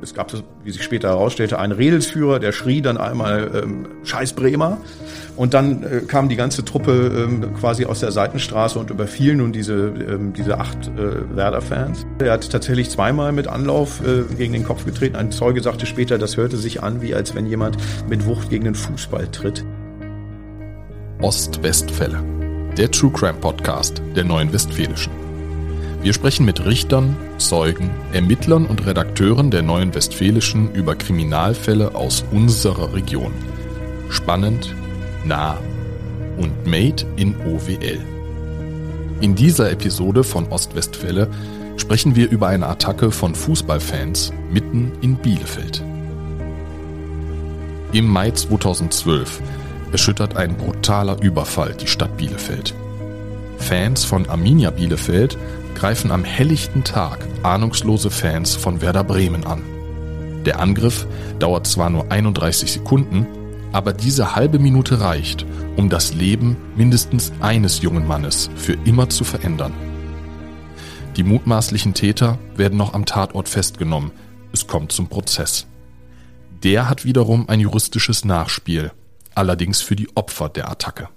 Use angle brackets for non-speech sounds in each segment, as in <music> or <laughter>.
Es gab, wie sich später herausstellte, einen Redelsführer, der schrie dann einmal ähm, Scheiß Bremer. Und dann äh, kam die ganze Truppe ähm, quasi aus der Seitenstraße und überfiel nun diese, ähm, diese acht äh, Werder-Fans. Er hat tatsächlich zweimal mit Anlauf äh, gegen den Kopf getreten. Ein Zeuge sagte später, das hörte sich an, wie als wenn jemand mit Wucht gegen den Fußball tritt. Ostwestfälle, der True Crime Podcast der Neuen Westfälischen. Wir sprechen mit Richtern, Zeugen, Ermittlern und Redakteuren der Neuen Westfälischen über Kriminalfälle aus unserer Region. Spannend, nah und made in OWL. In dieser Episode von Ostwestfälle sprechen wir über eine Attacke von Fußballfans mitten in Bielefeld. Im Mai 2012 erschüttert ein brutaler Überfall die Stadt Bielefeld. Fans von Arminia Bielefeld greifen am helllichten Tag ahnungslose Fans von Werder Bremen an. Der Angriff dauert zwar nur 31 Sekunden, aber diese halbe Minute reicht, um das Leben mindestens eines jungen Mannes für immer zu verändern. Die mutmaßlichen Täter werden noch am Tatort festgenommen. Es kommt zum Prozess. Der hat wiederum ein juristisches Nachspiel, allerdings für die Opfer der Attacke.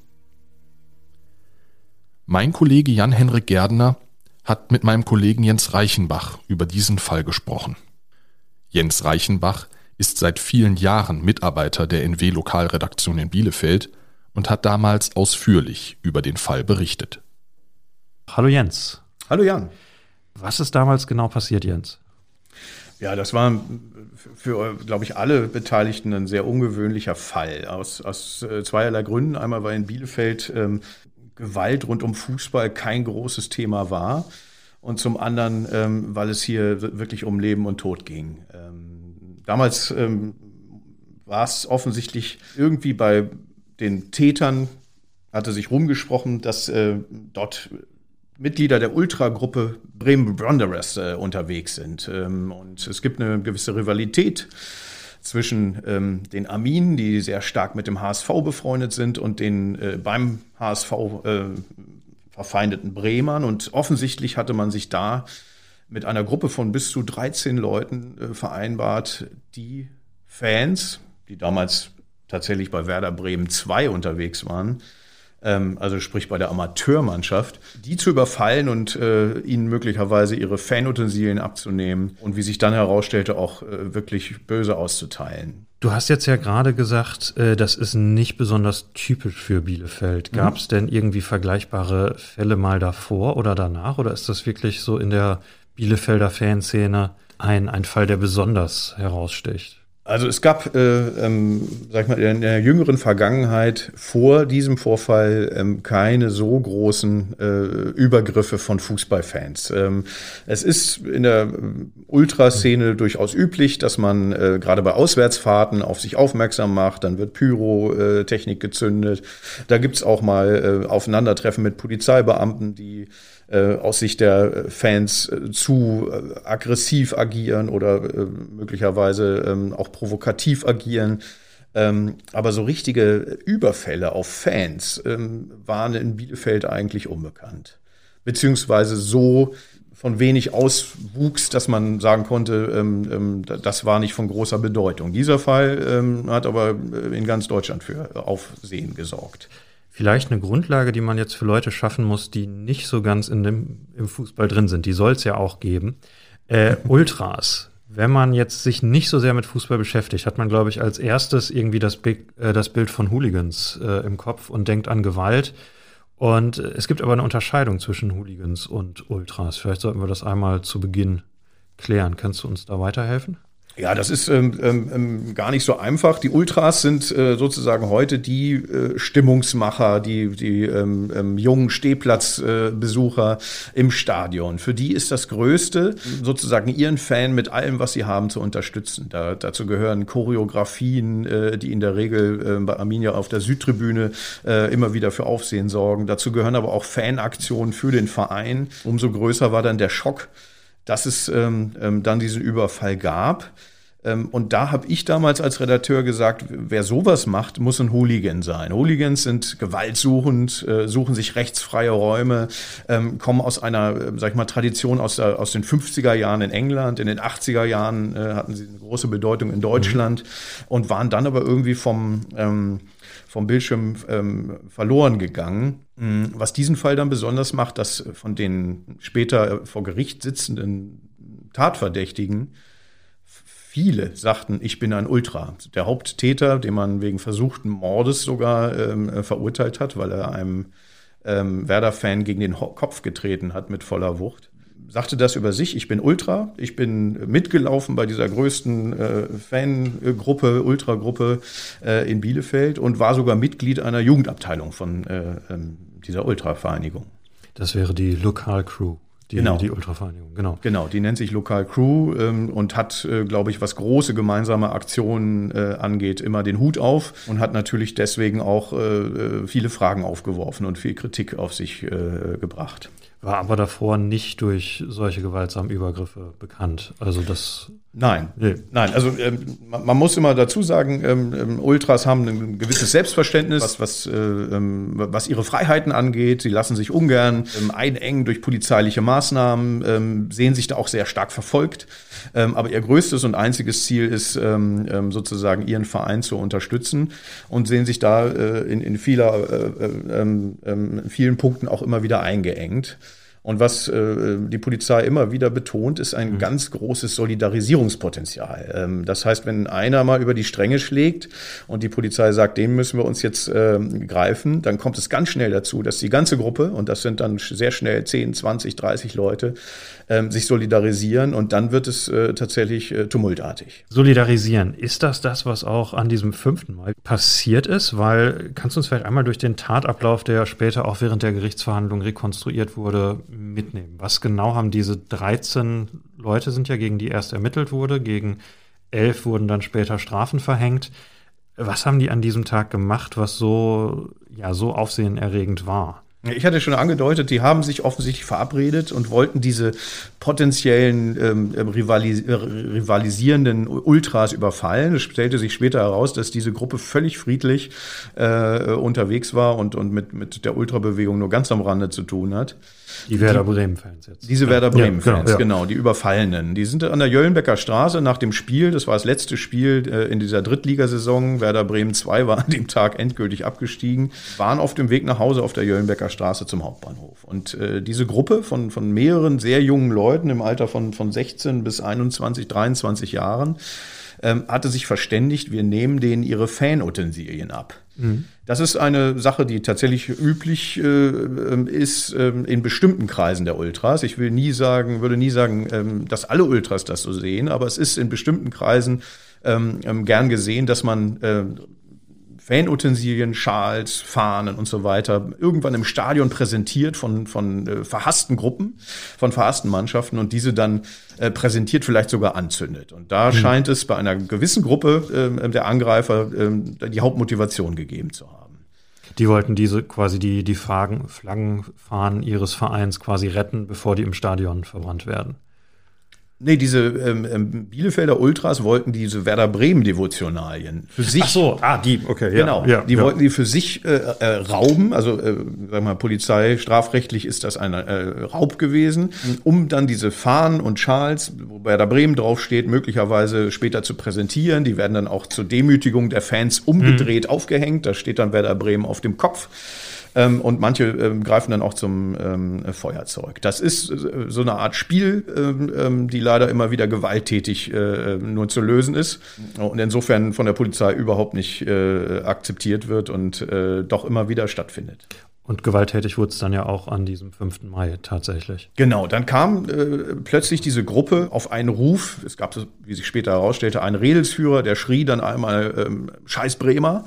Mein Kollege Jan-Henrik Gerdner hat mit meinem Kollegen Jens Reichenbach über diesen Fall gesprochen. Jens Reichenbach ist seit vielen Jahren Mitarbeiter der NW Lokalredaktion in Bielefeld und hat damals ausführlich über den Fall berichtet. Hallo Jens. Hallo Jan. Was ist damals genau passiert, Jens? Ja, das war für, glaube ich, alle Beteiligten ein sehr ungewöhnlicher Fall. Aus, aus äh, zweierlei Gründen. Einmal, weil in Bielefeld ähm, Gewalt rund um Fußball kein großes Thema war. Und zum anderen, ähm, weil es hier wirklich um Leben und Tod ging. Ähm, damals ähm, war es offensichtlich irgendwie bei den Tätern, hatte sich rumgesprochen, dass äh, dort Mitglieder der Ultragruppe Bremen Wanderers äh, unterwegs sind. Ähm, und es gibt eine gewisse Rivalität zwischen ähm, den Arminen, die sehr stark mit dem HSV befreundet sind, und den äh, beim HSV äh, verfeindeten Bremern. Und offensichtlich hatte man sich da mit einer Gruppe von bis zu 13 Leuten äh, vereinbart, die Fans, die damals tatsächlich bei Werder Bremen 2 unterwegs waren, ähm, also sprich bei der Amateurmannschaft, die zu überfallen und äh, ihnen möglicherweise ihre Fanutensilien abzunehmen und wie sich dann herausstellte, auch äh, wirklich böse auszuteilen. Du hast jetzt ja gerade gesagt, äh, das ist nicht besonders typisch für Bielefeld. Gab es mhm. denn irgendwie vergleichbare Fälle mal davor oder danach? Oder ist das wirklich so in der Bielefelder Fanszene ein, ein Fall, der besonders heraussticht? Also es gab, äh, ähm, sag ich mal, in der jüngeren Vergangenheit vor diesem Vorfall ähm, keine so großen äh, Übergriffe von Fußballfans. Ähm, es ist in der Ultraszene durchaus üblich, dass man äh, gerade bei Auswärtsfahrten auf sich aufmerksam macht, dann wird Pyrotechnik gezündet. Da gibt's auch mal äh, Aufeinandertreffen mit Polizeibeamten, die äh, aus Sicht der Fans äh, zu äh, aggressiv agieren oder möglicherweise ähm, auch provokativ agieren. Ähm, aber so richtige Überfälle auf Fans ähm, waren in Bielefeld eigentlich unbekannt. Beziehungsweise so von wenig auswuchs, dass man sagen konnte, das war nicht von großer Bedeutung. Dieser Fall hat aber in ganz Deutschland für Aufsehen gesorgt vielleicht eine Grundlage, die man jetzt für Leute schaffen muss, die nicht so ganz in dem, im Fußball drin sind. Die soll es ja auch geben. Äh, <laughs> Ultras. Wenn man jetzt sich nicht so sehr mit Fußball beschäftigt, hat man, glaube ich, als erstes irgendwie das, Big, äh, das Bild von Hooligans äh, im Kopf und denkt an Gewalt. Und äh, es gibt aber eine Unterscheidung zwischen Hooligans und Ultras. Vielleicht sollten wir das einmal zu Beginn klären. Kannst du uns da weiterhelfen? Ja, das ist ähm, ähm, ähm, gar nicht so einfach. Die Ultras sind äh, sozusagen heute die äh, Stimmungsmacher, die, die ähm, ähm, jungen Stehplatzbesucher äh, im Stadion. Für die ist das Größte, sozusagen ihren Fan mit allem, was sie haben, zu unterstützen. Da, dazu gehören Choreografien, äh, die in der Regel äh, bei Arminia auf der Südtribüne äh, immer wieder für Aufsehen sorgen. Dazu gehören aber auch Fanaktionen für den Verein. Umso größer war dann der Schock dass es ähm, ähm, dann diesen Überfall gab. Ähm, und da habe ich damals als Redakteur gesagt, wer sowas macht, muss ein Hooligan sein. Hooligans sind gewaltsuchend, äh, suchen sich rechtsfreie Räume, ähm, kommen aus einer, äh, sag ich mal, Tradition aus, der, aus den 50er Jahren in England. In den 80er Jahren äh, hatten sie eine große Bedeutung in Deutschland mhm. und waren dann aber irgendwie vom, ähm, vom Bildschirm ähm, verloren gegangen. Mhm. Was diesen Fall dann besonders macht, dass von den später vor Gericht sitzenden Tatverdächtigen viele sagten, ich bin ein Ultra. Der Haupttäter, den man wegen versuchten Mordes sogar ähm, äh, verurteilt hat, weil er einem ähm, Werder-Fan gegen den Kopf getreten hat mit voller Wucht, sagte das über sich, ich bin Ultra, ich bin mitgelaufen bei dieser größten äh, Fangruppe, Ultragruppe äh, in Bielefeld und war sogar Mitglied einer Jugendabteilung von äh, ähm, dieser Ultra-Vereinigung. Das wäre die Lokalcrew. Die, genau. die Ultravereinigung, genau. Genau, die nennt sich Lokal Crew ähm, und hat, äh, glaube ich, was große gemeinsame Aktionen äh, angeht, immer den Hut auf und hat natürlich deswegen auch äh, äh viele Fragen aufgeworfen und viel Kritik auf sich äh, gebracht. War aber davor nicht durch solche gewaltsamen Übergriffe bekannt. Also das. Nein, nee. nein. Also ähm, man, man, muss immer dazu sagen, ähm, ähm, Ultras haben ein gewisses Selbstverständnis, was, was, äh, ähm, was ihre Freiheiten angeht. Sie lassen sich ungern ähm, einengen durch polizeiliche Maßnahmen, sehen sich da auch sehr stark verfolgt. aber ihr größtes und einziges Ziel ist sozusagen ihren Verein zu unterstützen und sehen sich da äh, in, in vieler, äh, äh, vielen Punkten auch immer wieder eingeengt. Und was äh, die Polizei immer wieder betont, ist ein mhm. ganz großes Solidarisierungspotenzial. Ähm, das heißt, wenn einer mal über die Stränge schlägt und die Polizei sagt, dem müssen wir uns jetzt äh, greifen, dann kommt es ganz schnell dazu, dass die ganze Gruppe, und das sind dann sehr schnell 10, 20, 30 Leute, ähm, sich solidarisieren und dann wird es äh, tatsächlich äh, tumultartig. Solidarisieren, ist das das, was auch an diesem fünften Mal passiert ist? Weil, kannst du uns vielleicht einmal durch den Tatablauf, der später auch während der Gerichtsverhandlung rekonstruiert wurde, mitnehmen? Was genau haben diese 13 Leute sind ja, gegen die erst ermittelt wurde, gegen elf wurden dann später Strafen verhängt. Was haben die an diesem Tag gemacht, was so, ja, so aufsehenerregend war? Ich hatte schon angedeutet, die haben sich offensichtlich verabredet und wollten diese potenziellen ähm, ähm rivalis äh, rivalisierenden Ultras überfallen. Es stellte sich später heraus, dass diese Gruppe völlig friedlich äh, unterwegs war und, und mit, mit der Ultrabewegung nur ganz am Rande zu tun hat. Die Werder Bremen-Fans jetzt. Diese Werder Bremen-Fans, ja, genau, ja. genau, die Überfallenen. Die sind an der Jöllenbecker Straße nach dem Spiel, das war das letzte Spiel äh, in dieser Drittligasaison, Werder Bremen 2 war an dem Tag endgültig abgestiegen, waren auf dem Weg nach Hause auf der Jöllenbecker Straße zum Hauptbahnhof. Und äh, diese Gruppe von, von mehreren sehr jungen Leuten im Alter von, von 16 bis 21, 23 Jahren, ähm, hatte sich verständigt, wir nehmen denen ihre Fanutensilien ab. Mhm. Das ist eine Sache, die tatsächlich üblich äh, ist äh, in bestimmten Kreisen der Ultras. Ich will nie sagen, würde nie sagen, ähm, dass alle Ultras das so sehen, aber es ist in bestimmten Kreisen ähm, ähm gern gesehen, dass man äh, Fanutensilien, Schals, Fahnen und so weiter irgendwann im Stadion präsentiert von, von äh, verhassten Gruppen, von verhassten Mannschaften und diese dann äh, präsentiert, vielleicht sogar anzündet. Und da mhm. scheint es bei einer gewissen Gruppe äh, der Angreifer äh, die Hauptmotivation gegeben zu haben. Die wollten diese quasi die, die Flaggen, Flaggenfahnen ihres Vereins quasi retten, bevor die im Stadion verbrannt werden. Nee, diese ähm, ähm, Bielefelder Ultras wollten diese Werder Bremen Devotionalien für sich. Ach so, ah, die, okay, ja. Genau, ja, die ja. wollten die für sich äh, äh, rauben, also äh, sag mal Polizei, strafrechtlich ist das ein äh, Raub gewesen, um dann diese Fahnen und Schals, wo Werder Bremen draufsteht, möglicherweise später zu präsentieren. Die werden dann auch zur Demütigung der Fans umgedreht mhm. aufgehängt. Da steht dann Werder Bremen auf dem Kopf. Ähm, und manche ähm, greifen dann auch zum ähm, Feuerzeug. Das ist äh, so eine Art Spiel, ähm, ähm, die leider immer wieder gewalttätig äh, nur zu lösen ist und insofern von der Polizei überhaupt nicht äh, akzeptiert wird und äh, doch immer wieder stattfindet. Und gewalttätig wurde es dann ja auch an diesem 5. Mai tatsächlich. Genau, dann kam äh, plötzlich diese Gruppe auf einen Ruf. Es gab, wie sich später herausstellte, einen Redelsführer, der schrie dann einmal ähm, Scheiß Bremer.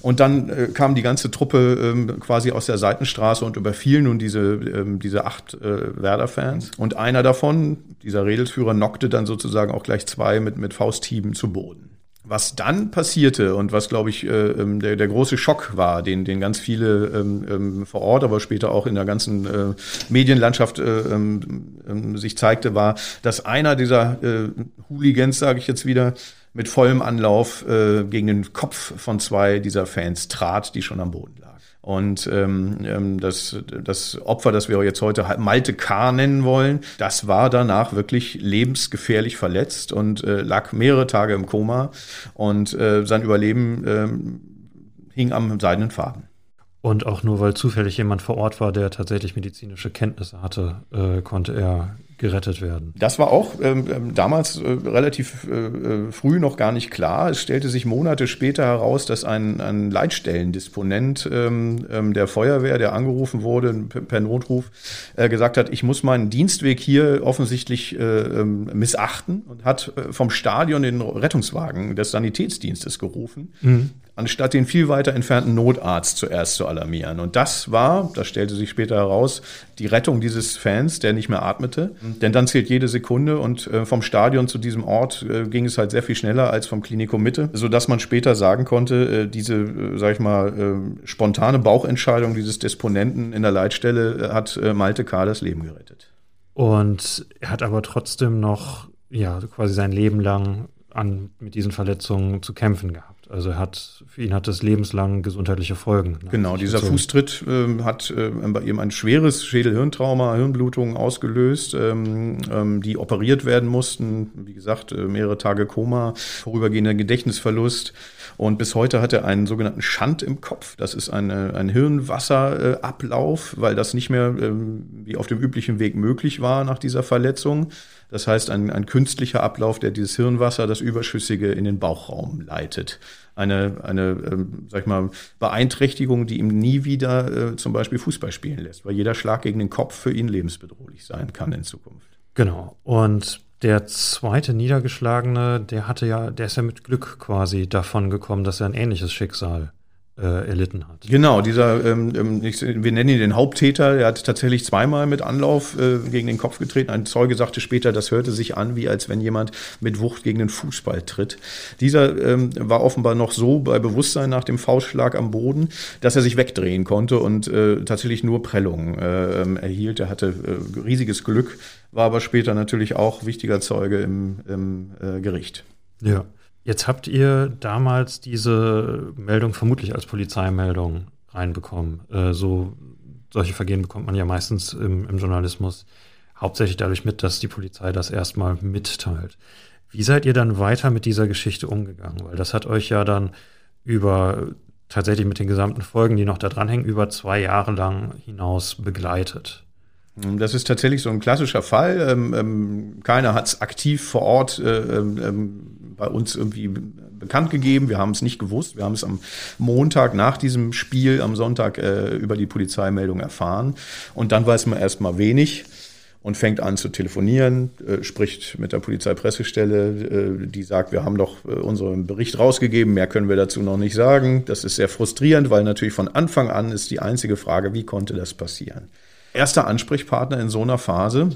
Und dann äh, kam die ganze Truppe ähm, quasi aus der Seitenstraße und überfiel nun diese, ähm, diese acht äh, Werder-Fans. Und einer davon, dieser Redelsführer, knockte dann sozusagen auch gleich zwei mit, mit Fausthieben zu Boden. Was dann passierte und was, glaube ich, äh, ähm, der, der große Schock war, den, den ganz viele ähm, ähm, vor Ort, aber später auch in der ganzen äh, Medienlandschaft äh, sich zeigte, war, dass einer dieser Hooligans, sage ich jetzt wieder, mit vollem Anlauf gegen den Kopf von zwei dieser Fans trat, die schon am Boden lagen. Und ähm, ähm, das, das Opfer, das wir jetzt heute Malte K. nennen wollen, das war danach wirklich lebensgefährlich verletzt und äh, lag mehrere Tage im Koma und äh, sein Überleben äh, hing am seidenen Faden. Und auch nur weil zufällig jemand vor Ort war, der tatsächlich medizinische Kenntnisse hatte, äh, konnte er gerettet werden. Das war auch ähm, ähm, damals äh, relativ äh, äh, früh noch gar nicht klar. Es stellte sich Monate später heraus, dass ein, ein Leitstellendisponent ähm, ähm, der Feuerwehr, der angerufen wurde per Notruf, äh, gesagt hat, ich muss meinen Dienstweg hier offensichtlich äh, ähm, missachten und hat äh, vom Stadion den Rettungswagen des Sanitätsdienstes gerufen. Mhm anstatt den viel weiter entfernten Notarzt zuerst zu alarmieren. Und das war, das stellte sich später heraus, die Rettung dieses Fans, der nicht mehr atmete. Mhm. Denn dann zählt jede Sekunde und äh, vom Stadion zu diesem Ort äh, ging es halt sehr viel schneller als vom Klinikum Mitte, sodass man später sagen konnte, äh, diese, sag ich mal, spontane Bauchentscheidung dieses Disponenten in der Leitstelle hat Malte K. das Leben gerettet. Und er hat aber trotzdem noch, ja, quasi sein Leben lang an, mit diesen Verletzungen zu kämpfen gehabt. Also er hat, für ihn hat das lebenslang gesundheitliche Folgen. Genau, dieser gezogen. Fußtritt äh, hat äh, bei ihm ein schweres Schädel-Hirntrauma, Hirnblutungen ausgelöst, ähm, ähm, die operiert werden mussten. Wie gesagt, äh, mehrere Tage Koma, vorübergehender Gedächtnisverlust. Und bis heute hat er einen sogenannten Schand im Kopf. Das ist eine, ein Hirnwasserablauf, weil das nicht mehr ähm, wie auf dem üblichen Weg möglich war nach dieser Verletzung. Das heißt, ein, ein künstlicher Ablauf, der dieses Hirnwasser, das Überschüssige, in den Bauchraum leitet. Eine, eine ähm, sag ich mal, Beeinträchtigung, die ihm nie wieder äh, zum Beispiel Fußball spielen lässt, weil jeder Schlag gegen den Kopf für ihn lebensbedrohlich sein kann in Zukunft. Genau. Und der zweite Niedergeschlagene, der hatte ja, der ist ja mit Glück quasi davon gekommen, dass er ein ähnliches Schicksal äh, erlitten hat. Genau, dieser, ähm, ähm wir nennen ihn den Haupttäter, der hat tatsächlich zweimal mit Anlauf äh, gegen den Kopf getreten. Ein Zeuge sagte später, das hörte sich an, wie als wenn jemand mit Wucht gegen den Fußball tritt. Dieser ähm, war offenbar noch so bei Bewusstsein nach dem Faustschlag am Boden, dass er sich wegdrehen konnte und äh, tatsächlich nur Prellungen äh, ähm, erhielt. Er hatte äh, riesiges Glück, war aber später natürlich auch wichtiger Zeuge im, im äh, Gericht. Ja. Jetzt habt ihr damals diese Meldung vermutlich als Polizeimeldung reinbekommen. Äh, so solche Vergehen bekommt man ja meistens im, im Journalismus hauptsächlich dadurch mit, dass die Polizei das erstmal mitteilt. Wie seid ihr dann weiter mit dieser Geschichte umgegangen? Weil das hat euch ja dann über tatsächlich mit den gesamten Folgen, die noch da dranhängen, über zwei Jahre lang hinaus begleitet. Das ist tatsächlich so ein klassischer Fall. Ähm, ähm, keiner hat es aktiv vor Ort äh, ähm, bei uns irgendwie bekannt gegeben. Wir haben es nicht gewusst. Wir haben es am Montag nach diesem Spiel, am Sonntag äh, über die Polizeimeldung erfahren. Und dann weiß man erst mal wenig und fängt an zu telefonieren, äh, spricht mit der Polizeipressestelle, äh, die sagt, wir haben doch äh, unseren Bericht rausgegeben, mehr können wir dazu noch nicht sagen. Das ist sehr frustrierend, weil natürlich von Anfang an ist die einzige Frage, wie konnte das passieren? Erster Ansprechpartner in so einer Phase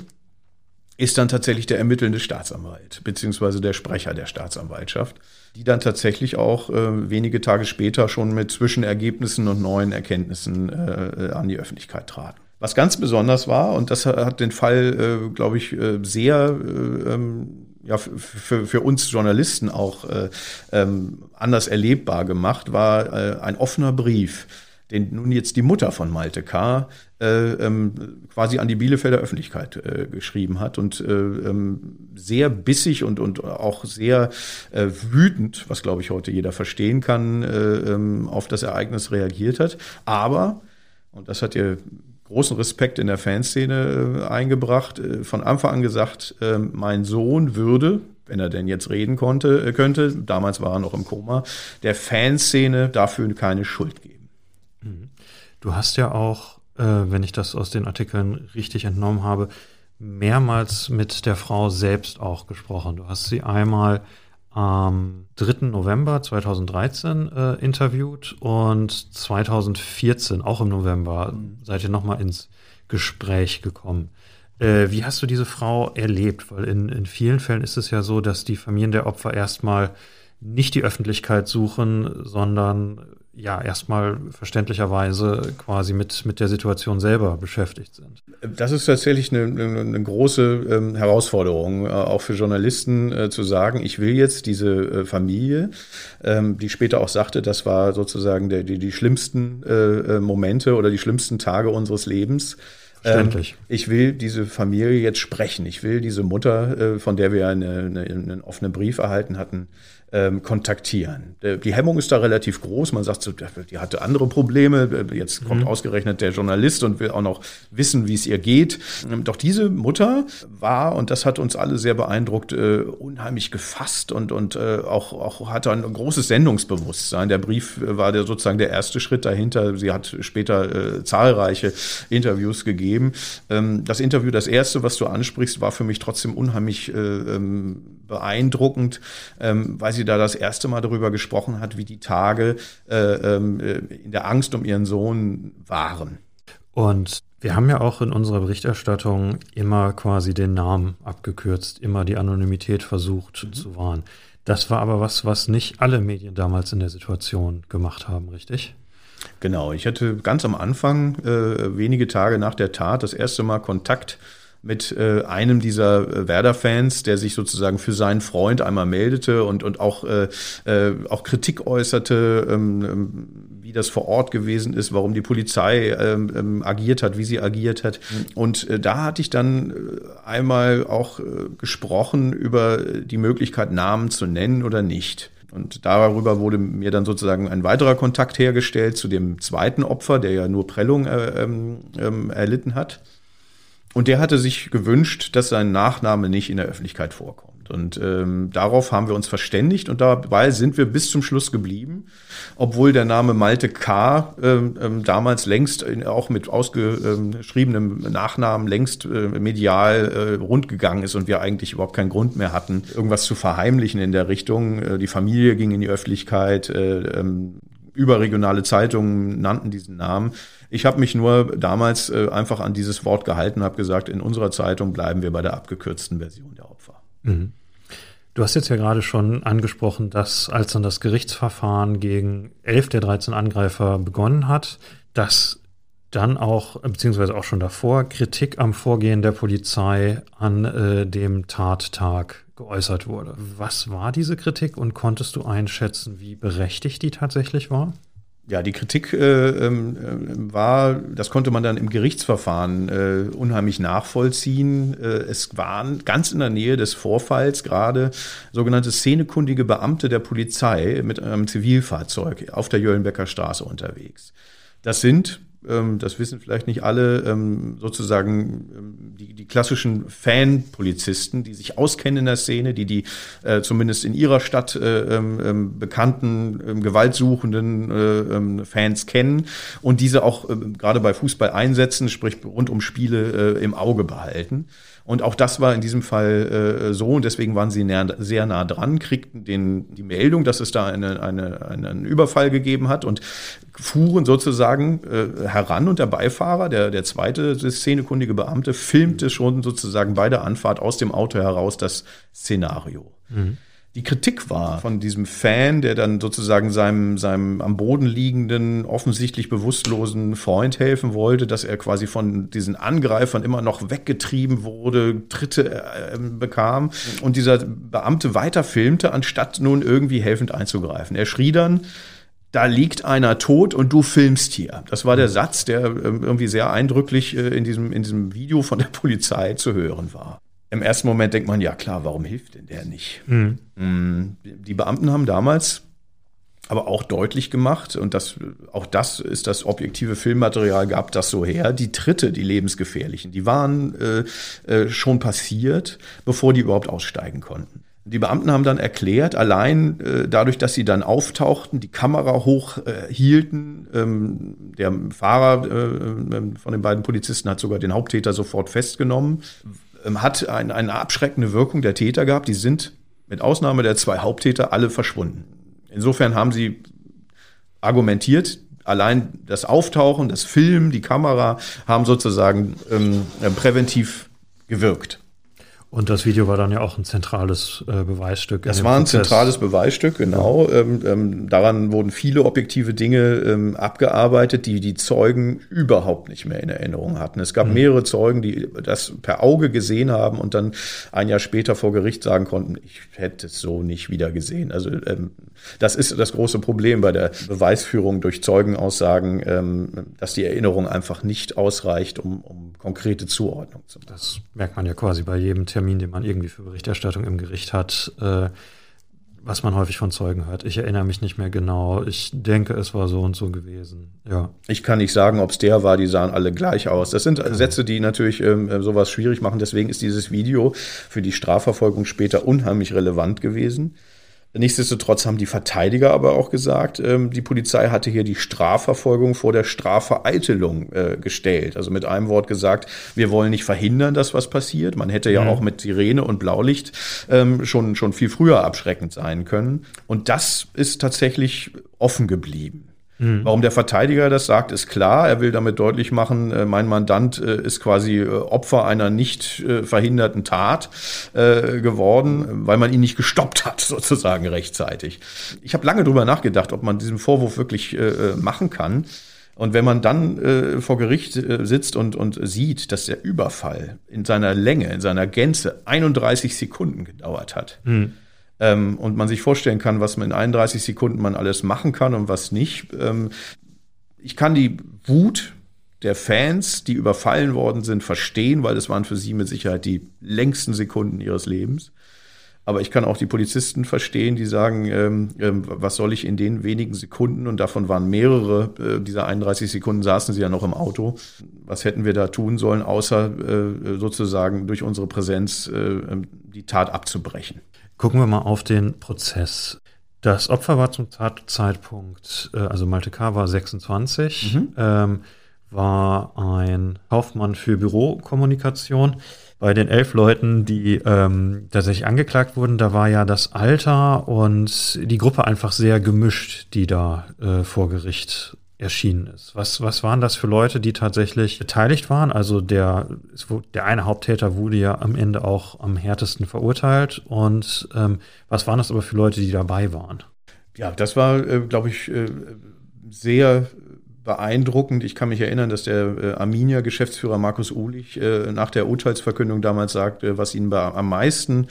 ist dann tatsächlich der ermittelnde Staatsanwalt, beziehungsweise der Sprecher der Staatsanwaltschaft, die dann tatsächlich auch äh, wenige Tage später schon mit Zwischenergebnissen und neuen Erkenntnissen äh, an die Öffentlichkeit traten. Was ganz besonders war, und das hat den Fall, äh, glaube ich, äh, sehr äh, ähm, ja, für, für uns Journalisten auch äh, ähm, anders erlebbar gemacht, war äh, ein offener Brief den nun jetzt die Mutter von Malte K. Äh, ähm, quasi an die Bielefelder Öffentlichkeit äh, geschrieben hat und äh, ähm, sehr bissig und, und auch sehr äh, wütend, was glaube ich heute jeder verstehen kann, äh, ähm, auf das Ereignis reagiert hat. Aber, und das hat ihr großen Respekt in der Fanszene äh, eingebracht, von Anfang an gesagt, mein Sohn würde, wenn er denn jetzt reden konnte, könnte, damals war er noch im Koma, der Fanszene dafür keine Schuld geben. Du hast ja auch, äh, wenn ich das aus den Artikeln richtig entnommen habe, mehrmals mit der Frau selbst auch gesprochen. Du hast sie einmal am 3. November 2013 äh, interviewt und 2014, auch im November, mhm. seid ihr nochmal ins Gespräch gekommen. Äh, wie hast du diese Frau erlebt? Weil in, in vielen Fällen ist es ja so, dass die Familien der Opfer erstmal nicht die Öffentlichkeit suchen, sondern ja erstmal verständlicherweise quasi mit, mit der Situation selber beschäftigt sind. Das ist tatsächlich eine, eine, eine große ähm, Herausforderung, äh, auch für Journalisten äh, zu sagen, ich will jetzt diese äh, Familie, ähm, die später auch sagte, das war sozusagen der, die, die schlimmsten Momente oder die schlimmsten Tage unseres Lebens. Ähm, ich will diese Familie jetzt sprechen. Ich will diese Mutter, von der wir eine, einen offenen Brief erhalten hatten, ähm, kontaktieren. Die Hemmung ist da relativ groß. Man sagt so, die hatte andere Probleme. Jetzt kommt mhm. ausgerechnet der Journalist und will auch noch wissen, wie es ihr geht. Ähm, doch diese Mutter war, und das hat uns alle sehr beeindruckt, äh, unheimlich gefasst und, und äh, auch, auch hatte ein großes Sendungsbewusstsein. Der Brief war der, sozusagen der erste Schritt dahinter. Sie hat später äh, zahlreiche Interviews gegeben. Ähm, das Interview, das erste, was du ansprichst, war für mich trotzdem unheimlich äh, ähm, beeindruckend, ähm, weil sie da das erste Mal darüber gesprochen hat, wie die Tage äh, ähm, äh, in der Angst um ihren Sohn waren. Und wir haben ja auch in unserer Berichterstattung immer quasi den Namen abgekürzt, immer die Anonymität versucht mhm. zu wahren. Das war aber was, was nicht alle Medien damals in der Situation gemacht haben, richtig? Genau, ich hatte ganz am Anfang, äh, wenige Tage nach der Tat, das erste Mal Kontakt mit äh, einem dieser äh, Werder-Fans, der sich sozusagen für seinen Freund einmal meldete und, und auch, äh, äh, auch Kritik äußerte, ähm, ähm, wie das vor Ort gewesen ist, warum die Polizei ähm, ähm, agiert hat, wie sie agiert hat. Und äh, da hatte ich dann einmal auch gesprochen über die Möglichkeit, Namen zu nennen oder nicht. Und darüber wurde mir dann sozusagen ein weiterer Kontakt hergestellt zu dem zweiten Opfer, der ja nur Prellung äh, ähm, ähm, erlitten hat. Und der hatte sich gewünscht, dass sein Nachname nicht in der Öffentlichkeit vorkommt. Und ähm, darauf haben wir uns verständigt und dabei sind wir bis zum Schluss geblieben, obwohl der Name Malte K. Ähm, ähm, damals längst in, auch mit ausgeschriebenem Nachnamen längst äh, medial äh, rundgegangen ist und wir eigentlich überhaupt keinen Grund mehr hatten, irgendwas zu verheimlichen in der Richtung. Äh, die Familie ging in die Öffentlichkeit, äh, ähm, überregionale Zeitungen nannten diesen Namen. Ich habe mich nur damals äh, einfach an dieses Wort gehalten, habe gesagt, in unserer Zeitung bleiben wir bei der abgekürzten Version der Opfer. Mhm. Du hast jetzt ja gerade schon angesprochen, dass als dann das Gerichtsverfahren gegen elf der 13 Angreifer begonnen hat, dass dann auch, beziehungsweise auch schon davor, Kritik am Vorgehen der Polizei an äh, dem Tattag geäußert wurde. Was war diese Kritik und konntest du einschätzen, wie berechtigt die tatsächlich war? Ja, die Kritik äh, äh, war, das konnte man dann im Gerichtsverfahren äh, unheimlich nachvollziehen. Äh, es waren ganz in der Nähe des Vorfalls gerade sogenannte szenekundige Beamte der Polizei mit einem Zivilfahrzeug auf der Jöllenbecker Straße unterwegs. Das sind ähm, das wissen vielleicht nicht alle, ähm, sozusagen ähm, die, die klassischen Fan-Polizisten, die sich auskennen in der Szene, die die äh, zumindest in ihrer Stadt äh, bekannten, gewaltsuchenden äh, Fans kennen und diese auch gerade bei Fußball einsetzen, sprich rund um Spiele im Auge behalten. Und auch das war in diesem Fall äh, so. Und deswegen waren sie näher, sehr nah dran, kriegten den, die Meldung, dass es da eine, eine, einen Überfall gegeben hat und fuhren sozusagen äh, heran. Und der Beifahrer, der, der zweite szenekundige Beamte, filmte schon sozusagen bei der Anfahrt aus dem Auto heraus das Szenario. Mhm die Kritik war von diesem Fan, der dann sozusagen seinem, seinem am Boden liegenden, offensichtlich bewusstlosen Freund helfen wollte, dass er quasi von diesen Angreifern immer noch weggetrieben wurde, Tritte äh, bekam und dieser Beamte weiter filmte, anstatt nun irgendwie helfend einzugreifen. Er schrie dann, da liegt einer tot und du filmst hier. Das war der Satz, der ähm, irgendwie sehr eindrücklich äh, in diesem, in diesem Video von der Polizei zu hören war. Im ersten Moment denkt man, ja klar, warum hilft denn der nicht? Mhm. Mm, die Beamten haben damals aber auch deutlich gemacht, und das, auch das ist das objektive Filmmaterial, gab das so her, die Tritte, die lebensgefährlichen, die waren äh, äh, schon passiert, bevor die überhaupt aussteigen konnten. Die Beamten haben dann erklärt, allein äh, dadurch, dass sie dann auftauchten, die Kamera hoch äh, hielten, ähm, der Fahrer äh, von den beiden Polizisten hat sogar den Haupttäter sofort festgenommen, hat ein, eine abschreckende Wirkung der Täter gehabt. Die sind mit Ausnahme der zwei Haupttäter alle verschwunden. Insofern haben sie argumentiert, allein das Auftauchen, das Filmen, die Kamera haben sozusagen ähm, äh, präventiv gewirkt. Und das Video war dann ja auch ein zentrales äh, Beweisstück. Das war ein Prozess. zentrales Beweisstück, genau. Ja. Ähm, ähm, daran wurden viele objektive Dinge ähm, abgearbeitet, die die Zeugen überhaupt nicht mehr in Erinnerung hatten. Es gab mhm. mehrere Zeugen, die das per Auge gesehen haben und dann ein Jahr später vor Gericht sagen konnten, ich hätte es so nicht wieder gesehen. Also ähm, das ist das große Problem bei der Beweisführung durch Zeugenaussagen, ähm, dass die Erinnerung einfach nicht ausreicht, um, um konkrete Zuordnung zu machen. Das merkt man ja quasi bei jedem Termin, den man irgendwie für Berichterstattung im Gericht hat. Äh, was man häufig von Zeugen hört. Ich erinnere mich nicht mehr genau. Ich denke, es war so und so gewesen. Ja. Ich kann nicht sagen, ob es der war. Die sahen alle gleich aus. Das sind Sätze, die natürlich ähm, sowas schwierig machen. Deswegen ist dieses Video für die Strafverfolgung später unheimlich relevant gewesen. Nichtsdestotrotz haben die Verteidiger aber auch gesagt, ähm, die Polizei hatte hier die Strafverfolgung vor der Strafvereitelung äh, gestellt. Also mit einem Wort gesagt, wir wollen nicht verhindern, dass was passiert. Man hätte ja mhm. auch mit Sirene und Blaulicht ähm, schon, schon viel früher abschreckend sein können. Und das ist tatsächlich offen geblieben. Mhm. Warum der Verteidiger das sagt, ist klar. Er will damit deutlich machen, äh, mein Mandant äh, ist quasi äh, Opfer einer nicht verhinderten Tat geworden, weil man ihn nicht gestoppt hat, <laughs> sozusagen rechtzeitig. Ich habe lange drüber nachgedacht, ob man diesen Vorwurf wirklich machen kann. Und wenn man dann äh, vor Gericht äh, sitzt und, und sieht, dass der Überfall in seiner Länge, in seiner Gänze 31 Sekunden gedauert hat, mhm ähm, und man sich vorstellen kann, was man in 31 Sekunden man alles machen kann und was nicht. Ähm, ich kann die Wut der Fans, die überfallen worden sind, verstehen, weil es waren für sie mit Sicherheit die längsten Sekunden ihres Lebens. Aber ich kann auch die Polizisten verstehen, die sagen, ähm, ähm, was soll ich in den wenigen Sekunden, und davon waren mehrere, äh, dieser 31 Sekunden saßen sie ja noch im Auto. Was hätten wir da tun sollen, außer äh, sozusagen durch unsere Präsenz äh, ähm, die Tat abzubrechen? Gucken wir mal auf den Prozess. Das Opfer war zum Zeitpunkt, äh, also Malte K. war 26, mhm. ähm, war ein Kaufmann für Bürokommunikation. Bei den elf Leuten, die ähm, tatsächlich angeklagt wurden, da war ja das Alter und die Gruppe einfach sehr gemischt, die da äh, vor Gericht erschienen ist. Was, was waren das für Leute, die tatsächlich beteiligt waren? Also der, der eine Haupttäter wurde ja am Ende auch am härtesten verurteilt. Und ähm, was waren das aber für Leute, die dabei waren? Ja, das war, äh, glaube ich, äh, sehr beeindruckend. Ich kann mich erinnern, dass der äh, Arminia-Geschäftsführer Markus Uhlich äh, nach der Urteilsverkündung damals sagte, was ihn am meisten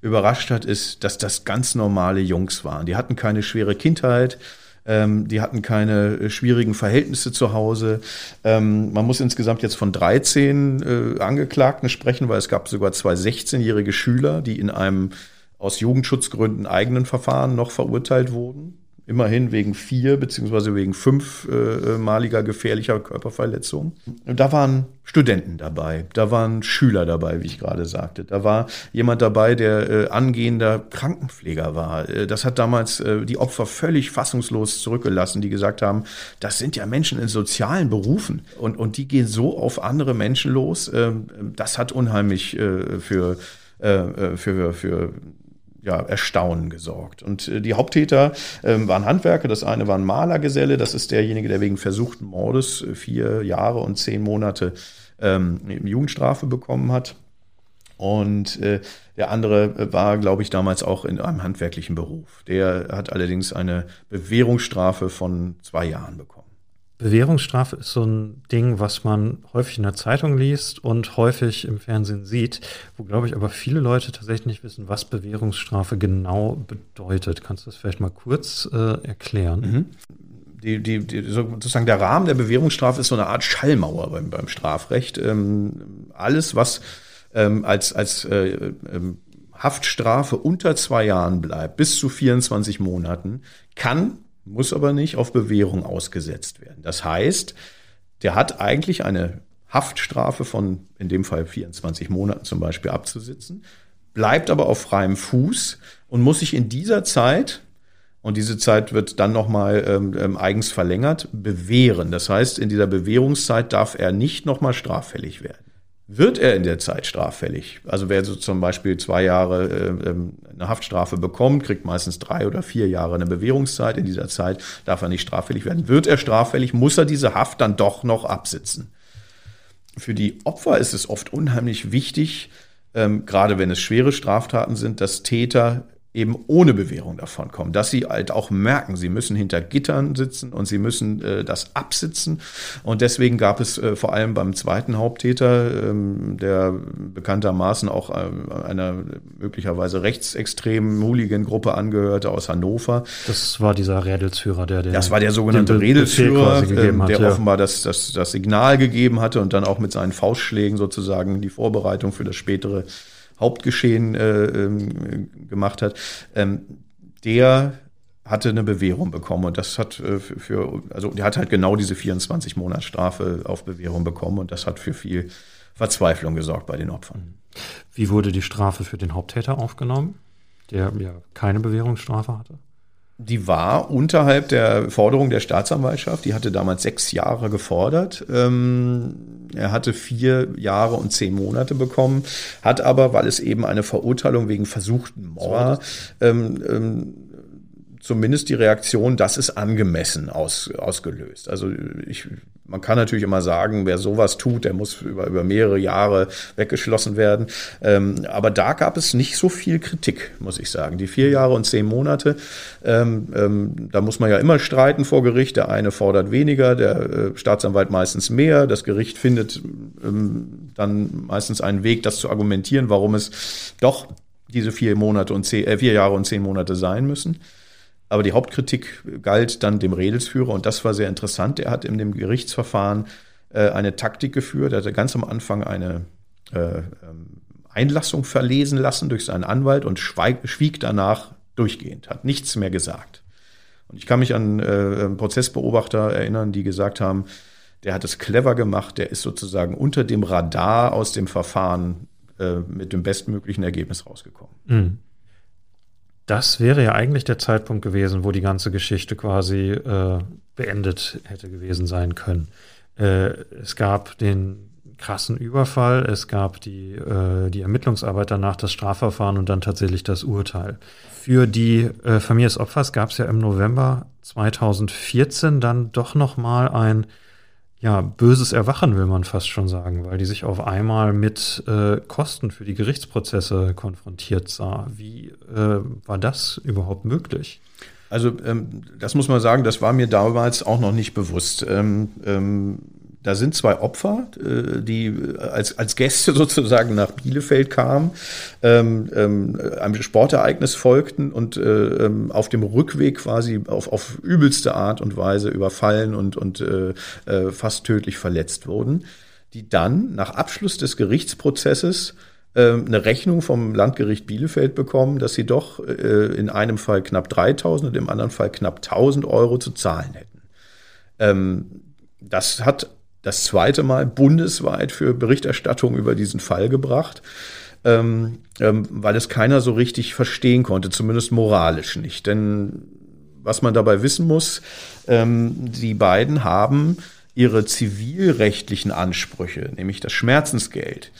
überrascht hat, ist, dass das ganz normale Jungs waren. Die hatten keine schwere Kindheit, ähm, die hatten keine äh, schwierigen Verhältnisse zu Hause. Ähm, man muss insgesamt jetzt von 13 äh, Angeklagten sprechen, weil es gab sogar zwei 16-jährige Schüler, die in einem aus Jugendschutzgründen eigenen Verfahren noch verurteilt wurden immerhin wegen vier beziehungsweise wegen fünfmaliger gefährlicher Körperverletzung. Da waren Studenten dabei, da waren Schüler dabei, wie ich gerade sagte. Da war jemand dabei, der äh, angehender Krankenpfleger war. Äh, das hat damals äh, die Opfer völlig fassungslos zurückgelassen, die gesagt haben, das sind ja Menschen in sozialen Berufen und, und die gehen so auf andere Menschen los. Ähm, das hat unheimlich äh, für äh, äh, für, für ja, Erstaunen gesorgt. Und äh, die Haupttäter äh, waren Handwerker. Das eine war ein Malergeselle. Das ist derjenige, der wegen versuchten Mordes äh, vier Jahre und zehn Monate ähm, Jugendstrafe bekommen hat. Und äh, der andere äh, war, glaube ich, damals auch in einem handwerklichen Beruf. Der hat allerdings eine Bewährungsstrafe von zwei Jahren bekommen. Bewährungsstrafe ist so ein Ding, was man häufig in der Zeitung liest und häufig im Fernsehen sieht, wo, glaube ich, aber viele Leute tatsächlich nicht wissen, was Bewährungsstrafe genau bedeutet. Kannst du das vielleicht mal kurz äh, erklären? Mhm. Die, die, die, sozusagen der Rahmen der Bewährungsstrafe ist so eine Art Schallmauer beim, beim Strafrecht. Ähm, alles, was ähm, als, als äh, ähm, Haftstrafe unter zwei Jahren bleibt, bis zu 24 Monaten, kann muss aber nicht auf Bewährung ausgesetzt werden. Das heißt, der hat eigentlich eine Haftstrafe von in dem Fall 24 Monaten zum Beispiel abzusitzen, bleibt aber auf freiem Fuß und muss sich in dieser Zeit und diese Zeit wird dann nochmal ähm, ähm, eigens verlängert, bewähren. Das heißt, in dieser Bewährungszeit darf er nicht nochmal straffällig werden. Wird er in der Zeit straffällig? Also wer so zum Beispiel zwei Jahre äh, ähm, eine Haftstrafe bekommt, kriegt meistens drei oder vier Jahre eine Bewährungszeit. In dieser Zeit darf er nicht straffällig werden. Wird er straffällig, muss er diese Haft dann doch noch absitzen. Für die Opfer ist es oft unheimlich wichtig, ähm, gerade wenn es schwere Straftaten sind, dass Täter eben ohne Bewährung davon kommen, dass sie halt auch merken, sie müssen hinter Gittern sitzen und sie müssen äh, das absitzen. Und deswegen gab es äh, vor allem beim zweiten Haupttäter, ähm, der bekanntermaßen auch äh, einer möglicherweise rechtsextremen Hooligan-Gruppe angehörte aus Hannover. Das war dieser Rädelsführer, der den, Das war der sogenannte Rädelsführer, ähm, der hat, offenbar das, das, das Signal gegeben hatte und dann auch mit seinen Faustschlägen sozusagen die Vorbereitung für das spätere Hauptgeschehen äh, ähm, gemacht hat, ähm, der hatte eine Bewährung bekommen und das hat äh, für, also der hat halt genau diese 24 Monatsstrafe auf Bewährung bekommen und das hat für viel Verzweiflung gesorgt bei den Opfern. Wie wurde die Strafe für den Haupttäter aufgenommen, der ja keine Bewährungsstrafe hatte? Die war unterhalb der Forderung der Staatsanwaltschaft. Die hatte damals sechs Jahre gefordert. Ähm, er hatte vier Jahre und zehn Monate bekommen, hat aber, weil es eben eine Verurteilung wegen versuchten Mord, ähm, ähm, zumindest die Reaktion, das ist angemessen aus, ausgelöst. Also ich, man kann natürlich immer sagen, wer sowas tut, der muss über, über mehrere Jahre weggeschlossen werden. Ähm, aber da gab es nicht so viel Kritik, muss ich sagen. Die vier Jahre und zehn Monate, ähm, ähm, da muss man ja immer streiten vor Gericht. Der eine fordert weniger, der äh, Staatsanwalt meistens mehr. Das Gericht findet ähm, dann meistens einen Weg, das zu argumentieren, warum es doch diese vier Monate und zehn, äh, vier Jahre und zehn Monate sein müssen. Aber die Hauptkritik galt dann dem Redelsführer und das war sehr interessant. Er hat in dem Gerichtsverfahren äh, eine Taktik geführt. Er hatte ganz am Anfang eine äh, ähm, Einlassung verlesen lassen durch seinen Anwalt und schweig, schwieg danach durchgehend, hat nichts mehr gesagt. Und ich kann mich an äh, Prozessbeobachter erinnern, die gesagt haben, der hat es clever gemacht, der ist sozusagen unter dem Radar aus dem Verfahren äh, mit dem bestmöglichen Ergebnis rausgekommen. Mhm. Das wäre ja eigentlich der Zeitpunkt gewesen, wo die ganze Geschichte quasi äh, beendet hätte gewesen sein können. Äh, es gab den krassen Überfall, es gab die, äh, die Ermittlungsarbeit danach, das Strafverfahren und dann tatsächlich das Urteil. Für die äh, Familie des Opfers gab es ja im November 2014 dann doch noch mal ein ja, böses Erwachen, will man fast schon sagen, weil die sich auf einmal mit äh, Kosten für die Gerichtsprozesse konfrontiert sah. Wie äh, war das überhaupt möglich? Also ähm, das muss man sagen, das war mir damals auch noch nicht bewusst. Ähm, ähm, da sind zwei Opfer, äh, die äh, als, als Gäste <laughs> sozusagen nach Bielefeld kamen, ähm, ähm, einem Sportereignis folgten und äh, ähm, auf dem Rückweg quasi auf, auf übelste Art und Weise überfallen und, und äh, äh, fast tödlich verletzt wurden, die dann nach Abschluss des Gerichtsprozesses ähm, eine Rechnung vom Landgericht Bielefeld bekommen, dass sie doch äh, in einem Fall knapp 3000 und im anderen Fall knapp 1000 Euro zu zahlen hätten. Ähm, das hat das zweite Mal bundesweit für Berichterstattung über diesen Fall gebracht, ähm, ähm, weil es keiner so richtig verstehen konnte, zumindest moralisch nicht. Denn was man dabei wissen muss, ähm, die beiden haben ihre zivilrechtlichen Ansprüche, nämlich das Schmerzensgeld,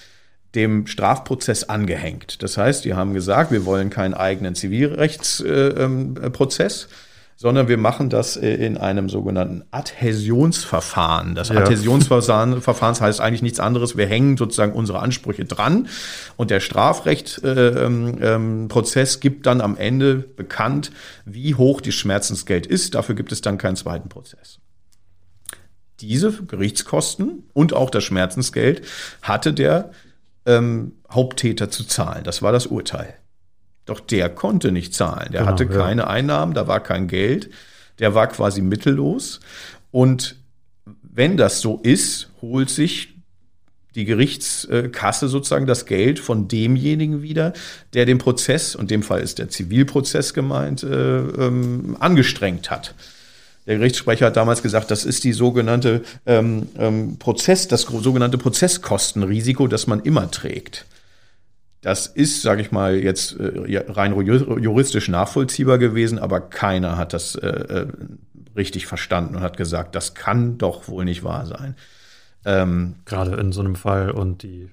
dem Strafprozess angehängt. Das heißt, die haben gesagt, wir wollen keinen eigenen Zivilrechtsprozess. Äh, äh, sondern wir machen das äh, in einem sogenannten Adhäsionsverfahren. Das ja. Adhäsionsverfahren heißt eigentlich nichts anderes. Wir hängen sozusagen unsere Ansprüche dran und der Strafrechtprozess äh, ähm, gibt dann am Ende bekannt, wie hoch die Schmerzensgeld ist. Dafür gibt es dann keinen zweiten Prozess. Diese Gerichtskosten und auch das Schmerzensgeld hatte der ähm, Haupttäter zu zahlen. Das war das Urteil. Doch der konnte nicht zahlen. Der genau, hatte keine ja. Einnahmen, da war kein Geld. Der war quasi mittellos. Und wenn das so ist, holt sich die Gerichtskasse sozusagen das Geld von demjenigen wieder, der den Prozess, und dem Fall ist der Zivilprozess gemeint, äh, ähm, angestrengt hat. Der Gerichtssprecher hat damals gesagt, das ist die sogenannte ähm, ähm, Prozess, das sogenannte Prozesskostenrisiko, das man immer trägt. Das ist, sage ich mal, jetzt äh, rein juristisch nachvollziehbar gewesen, aber keiner hat das äh, äh, richtig verstanden und hat gesagt, das kann doch wohl nicht wahr sein. Ähm, Gerade in so einem Fall und die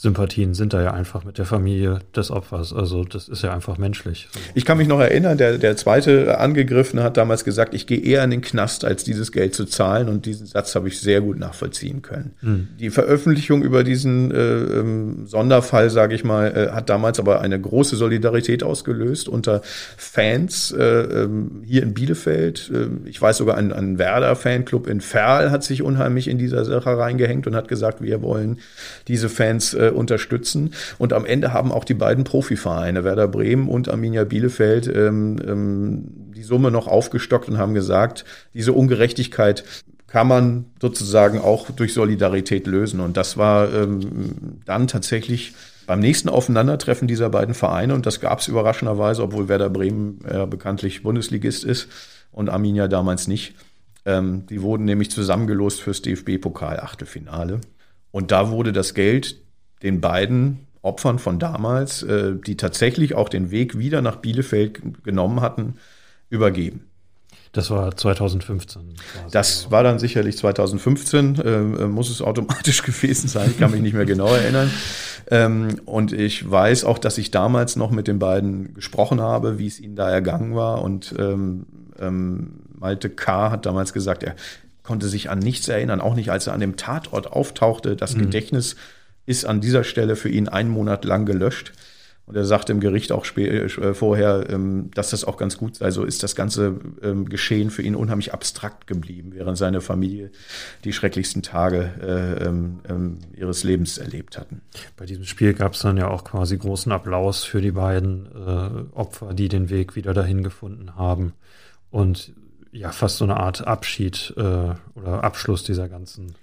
Sympathien sind da ja einfach mit der Familie des Opfers. Also das ist ja einfach menschlich. Ich kann mich noch erinnern, der, der zweite Angegriffene hat damals gesagt, ich gehe eher in den Knast, als dieses Geld zu zahlen. Und diesen Satz habe ich sehr gut nachvollziehen können. Mhm. Die Veröffentlichung über diesen äh, ähm, Sonderfall, sage ich mal, äh, hat damals aber eine große Solidarität ausgelöst unter Fans äh, ähm, hier in Bielefeld. Äh, ich weiß sogar, ein, ein Werder-Fanclub in Ferl hat sich unheimlich in dieser Sache reingehängt und hat gesagt, wir wollen diese Fans äh, unterstützen. Und am Ende haben auch die beiden Profivereine, Werder Bremen und Arminia Bielefeld, ähm, ähm, die Summe noch aufgestockt und haben gesagt, diese Ungerechtigkeit kann man sozusagen auch durch Solidarität lösen. Und das war ähm, dann tatsächlich beim nächsten Aufeinandertreffen dieser beiden Vereine, und das gab es überraschenderweise, obwohl Werder Bremen äh, bekanntlich Bundesligist ist und Arminia damals nicht. Ähm, die wurden nämlich zusammengelost fürs DFB-Pokal-Achtelfinale. Und da wurde das Geld den beiden Opfern von damals, äh, die tatsächlich auch den Weg wieder nach Bielefeld genommen hatten, übergeben. Das war 2015. Das war dann sicherlich 2015, äh, muss es automatisch <laughs> gewesen sein. Ich kann mich nicht mehr genau erinnern. Ähm, und ich weiß auch, dass ich damals noch mit den beiden gesprochen habe, wie es ihnen da ergangen war. Und ähm, ähm, Malte K. hat damals gesagt, er konnte sich an nichts erinnern, auch nicht als er an dem Tatort auftauchte. Das mhm. Gedächtnis ist an dieser Stelle für ihn einen Monat lang gelöscht. Und er sagte im Gericht auch äh, vorher, ähm, dass das auch ganz gut sei. So ist das ganze ähm, Geschehen für ihn unheimlich abstrakt geblieben, während seine Familie die schrecklichsten Tage äh, ähm, ihres Lebens erlebt hatten. Bei diesem Spiel gab es dann ja auch quasi großen Applaus für die beiden äh, Opfer, die den Weg wieder dahin gefunden haben. Und ja, fast so eine Art Abschied oder Abschluss dieser ganzen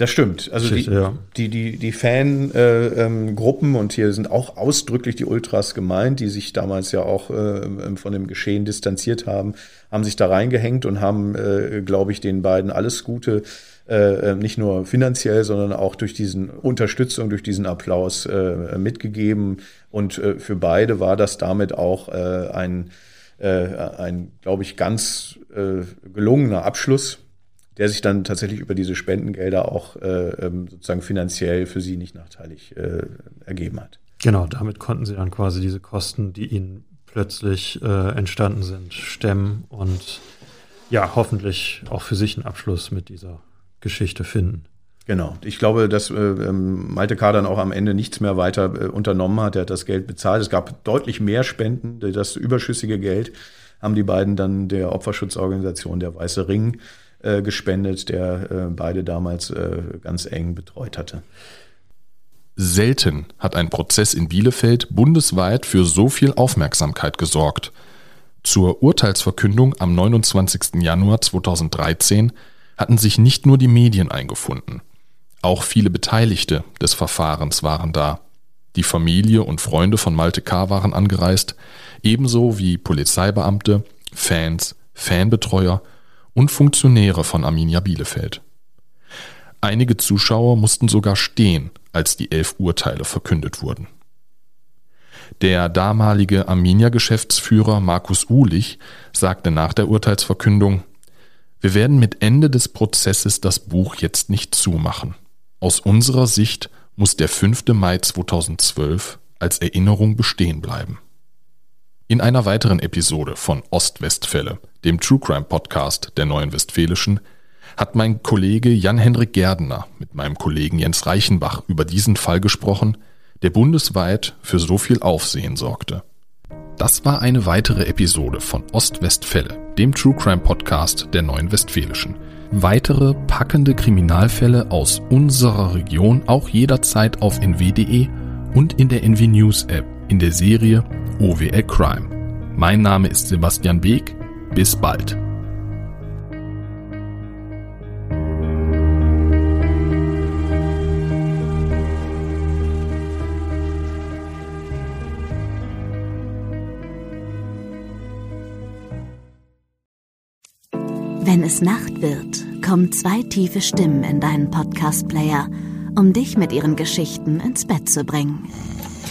das stimmt. Also die, ja. die, die, die Fangruppen, äh, ähm, und hier sind auch ausdrücklich die Ultras gemeint, die sich damals ja auch äh, von dem Geschehen distanziert haben, haben sich da reingehängt und haben, äh, glaube ich, den beiden alles Gute, äh, nicht nur finanziell, sondern auch durch diesen Unterstützung, durch diesen Applaus äh, mitgegeben. Und äh, für beide war das damit auch ein, ein glaube ich, ganz gelungener Abschluss der sich dann tatsächlich über diese Spendengelder auch äh, ähm, sozusagen finanziell für sie nicht nachteilig äh, ergeben hat. Genau, damit konnten sie dann quasi diese Kosten, die ihnen plötzlich äh, entstanden sind, stemmen und ja, hoffentlich auch für sich einen Abschluss mit dieser Geschichte finden. Genau. Ich glaube, dass äh, ähm, Malte K. dann auch am Ende nichts mehr weiter äh, unternommen hat. Er hat das Geld bezahlt. Es gab deutlich mehr Spenden. Das überschüssige Geld haben die beiden dann der Opferschutzorganisation der Weiße Ring äh, gespendet, der äh, beide damals äh, ganz eng betreut hatte. Selten hat ein Prozess in Bielefeld bundesweit für so viel Aufmerksamkeit gesorgt. Zur Urteilsverkündung am 29. Januar 2013 hatten sich nicht nur die Medien eingefunden. Auch viele Beteiligte des Verfahrens waren da. Die Familie und Freunde von Malte K. waren angereist, ebenso wie Polizeibeamte, Fans, Fanbetreuer und Funktionäre von Arminia Bielefeld. Einige Zuschauer mussten sogar stehen, als die elf Urteile verkündet wurden. Der damalige Arminia-Geschäftsführer Markus Uhlich sagte nach der Urteilsverkündung, wir werden mit Ende des Prozesses das Buch jetzt nicht zumachen. Aus unserer Sicht muss der 5. Mai 2012 als Erinnerung bestehen bleiben. In einer weiteren Episode von Ostwestfälle, dem True Crime Podcast der Neuen Westfälischen, hat mein Kollege Jan-Hendrik Gerdener mit meinem Kollegen Jens Reichenbach über diesen Fall gesprochen, der bundesweit für so viel Aufsehen sorgte. Das war eine weitere Episode von Ostwestfälle, dem True Crime Podcast der Neuen Westfälischen. Weitere packende Kriminalfälle aus unserer Region auch jederzeit auf nw.de und in der NW News App in der Serie OWL Crime. Mein Name ist Sebastian Beek. Bis bald. Wenn es Nacht wird, kommen zwei tiefe Stimmen in deinen Podcast-Player, um dich mit ihren Geschichten ins Bett zu bringen.